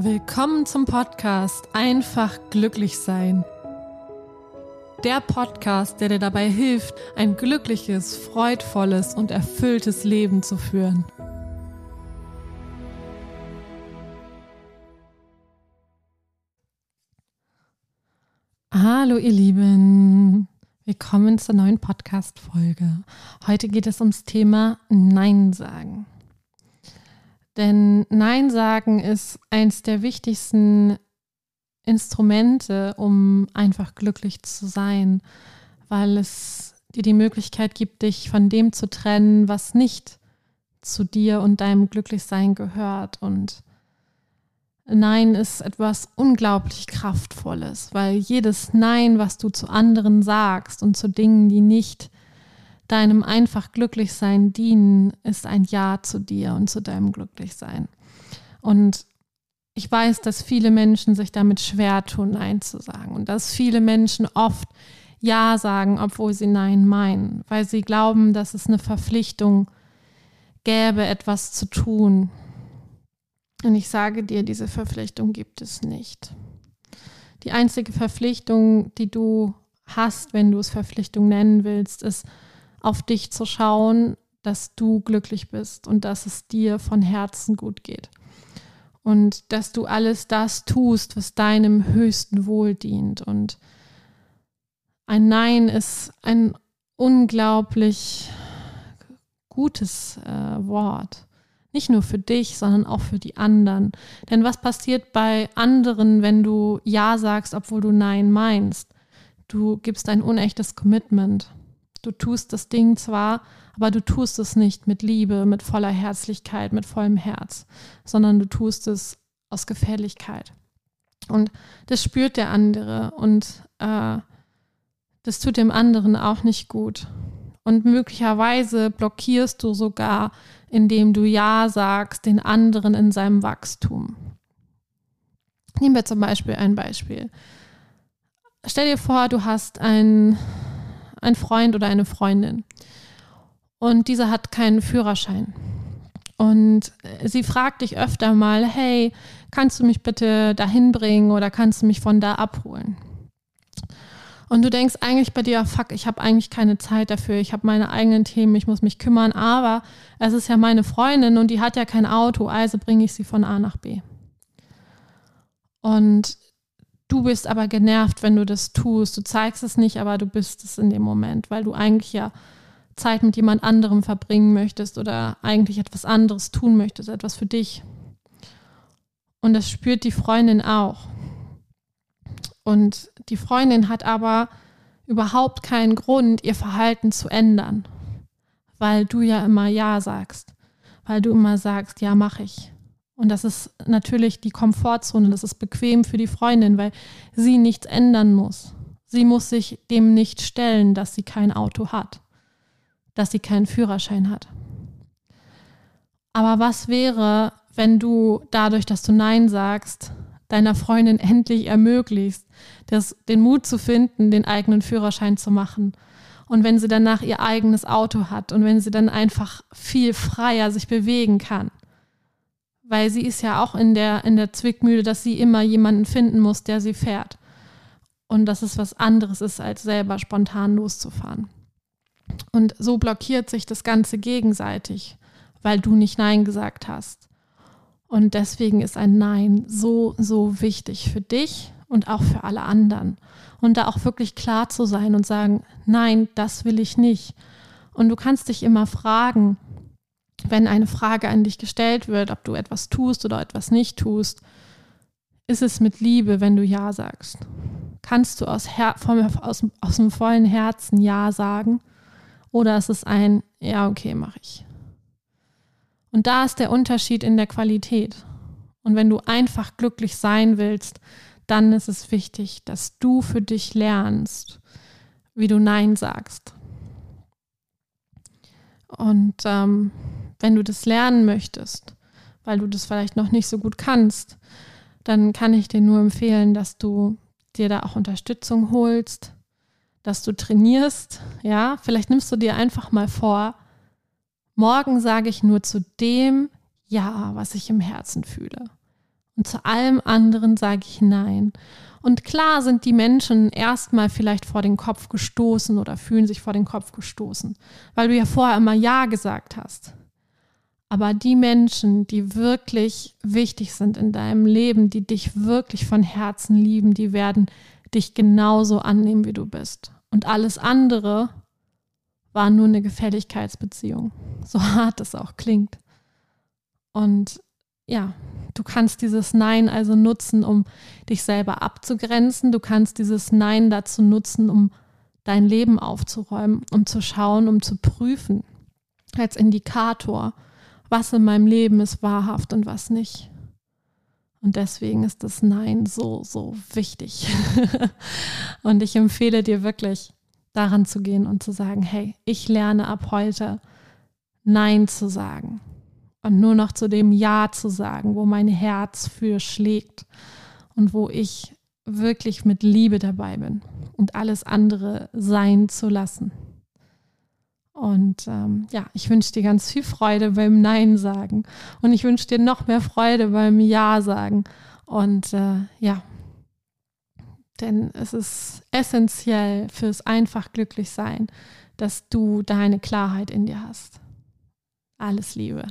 Willkommen zum Podcast Einfach glücklich sein. Der Podcast, der dir dabei hilft, ein glückliches, freudvolles und erfülltes Leben zu führen. Hallo ihr Lieben, willkommen zur neuen Podcast-Folge. Heute geht es ums Thema Nein sagen. Denn Nein sagen ist eins der wichtigsten Instrumente, um einfach glücklich zu sein, weil es dir die Möglichkeit gibt, dich von dem zu trennen, was nicht zu dir und deinem Glücklichsein gehört. Und Nein ist etwas unglaublich Kraftvolles, weil jedes Nein, was du zu anderen sagst und zu Dingen, die nicht deinem einfach Glücklichsein dienen, ist ein Ja zu dir und zu deinem Glücklichsein. Und ich weiß, dass viele Menschen sich damit schwer tun, Nein zu sagen und dass viele Menschen oft Ja sagen, obwohl sie Nein meinen, weil sie glauben, dass es eine Verpflichtung gäbe, etwas zu tun. Und ich sage dir, diese Verpflichtung gibt es nicht. Die einzige Verpflichtung, die du hast, wenn du es Verpflichtung nennen willst, ist, auf dich zu schauen, dass du glücklich bist und dass es dir von Herzen gut geht. Und dass du alles das tust, was deinem höchsten Wohl dient. Und ein Nein ist ein unglaublich gutes äh, Wort. Nicht nur für dich, sondern auch für die anderen. Denn was passiert bei anderen, wenn du Ja sagst, obwohl du Nein meinst? Du gibst ein unechtes Commitment. Du tust das Ding zwar, aber du tust es nicht mit Liebe, mit voller Herzlichkeit, mit vollem Herz, sondern du tust es aus Gefälligkeit. Und das spürt der andere und äh, das tut dem anderen auch nicht gut. Und möglicherweise blockierst du sogar, indem du Ja sagst, den anderen in seinem Wachstum. Nehmen wir zum Beispiel ein Beispiel. Stell dir vor, du hast ein ein Freund oder eine Freundin. Und dieser hat keinen Führerschein. Und sie fragt dich öfter mal, hey, kannst du mich bitte dahin bringen oder kannst du mich von da abholen? Und du denkst eigentlich bei dir, fuck, ich habe eigentlich keine Zeit dafür, ich habe meine eigenen Themen, ich muss mich kümmern, aber es ist ja meine Freundin und die hat ja kein Auto, also bringe ich sie von A nach B. Und Du bist aber genervt, wenn du das tust. Du zeigst es nicht, aber du bist es in dem Moment, weil du eigentlich ja Zeit mit jemand anderem verbringen möchtest oder eigentlich etwas anderes tun möchtest, etwas für dich. Und das spürt die Freundin auch. Und die Freundin hat aber überhaupt keinen Grund, ihr Verhalten zu ändern, weil du ja immer Ja sagst, weil du immer sagst, ja, mache ich. Und das ist natürlich die Komfortzone, das ist bequem für die Freundin, weil sie nichts ändern muss. Sie muss sich dem nicht stellen, dass sie kein Auto hat, dass sie keinen Führerschein hat. Aber was wäre, wenn du dadurch, dass du Nein sagst, deiner Freundin endlich ermöglicht, das, den Mut zu finden, den eigenen Führerschein zu machen? Und wenn sie danach ihr eigenes Auto hat und wenn sie dann einfach viel freier sich bewegen kann weil sie ist ja auch in der, in der Zwickmühle, dass sie immer jemanden finden muss, der sie fährt. Und dass es was anderes ist, als selber spontan loszufahren. Und so blockiert sich das Ganze gegenseitig, weil du nicht Nein gesagt hast. Und deswegen ist ein Nein so, so wichtig für dich und auch für alle anderen. Und da auch wirklich klar zu sein und sagen, nein, das will ich nicht. Und du kannst dich immer fragen, wenn eine Frage an dich gestellt wird, ob du etwas tust oder etwas nicht tust, ist es mit Liebe, wenn du Ja sagst. Kannst du aus, Her aus, aus dem vollen Herzen Ja sagen oder ist es ein Ja, okay, mache ich. Und da ist der Unterschied in der Qualität. Und wenn du einfach glücklich sein willst, dann ist es wichtig, dass du für dich lernst, wie du Nein sagst. Und ähm, wenn du das lernen möchtest, weil du das vielleicht noch nicht so gut kannst, dann kann ich dir nur empfehlen, dass du dir da auch Unterstützung holst, dass du trainierst. Ja, vielleicht nimmst du dir einfach mal vor, morgen sage ich nur zu dem Ja, was ich im Herzen fühle. Und zu allem anderen sage ich Nein. Und klar sind die Menschen erstmal vielleicht vor den Kopf gestoßen oder fühlen sich vor den Kopf gestoßen, weil du ja vorher immer Ja gesagt hast. Aber die Menschen, die wirklich wichtig sind in deinem Leben, die dich wirklich von Herzen lieben, die werden dich genauso annehmen, wie du bist. Und alles andere war nur eine Gefälligkeitsbeziehung. So hart es auch klingt. Und ja, du kannst dieses Nein also nutzen, um dich selber abzugrenzen. Du kannst dieses Nein dazu nutzen, um dein Leben aufzuräumen, um zu schauen, um zu prüfen, als Indikator, was in meinem Leben ist wahrhaft und was nicht. Und deswegen ist das Nein so, so wichtig. und ich empfehle dir wirklich, daran zu gehen und zu sagen, hey, ich lerne ab heute Nein zu sagen und nur noch zu dem Ja zu sagen, wo mein Herz für schlägt und wo ich wirklich mit Liebe dabei bin und alles andere sein zu lassen. Und ähm, ja, ich wünsche dir ganz viel Freude beim Nein sagen und ich wünsche dir noch mehr Freude beim Ja sagen. Und äh, ja, denn es ist essentiell fürs einfach glücklich sein, dass du deine Klarheit in dir hast. Alles Liebe.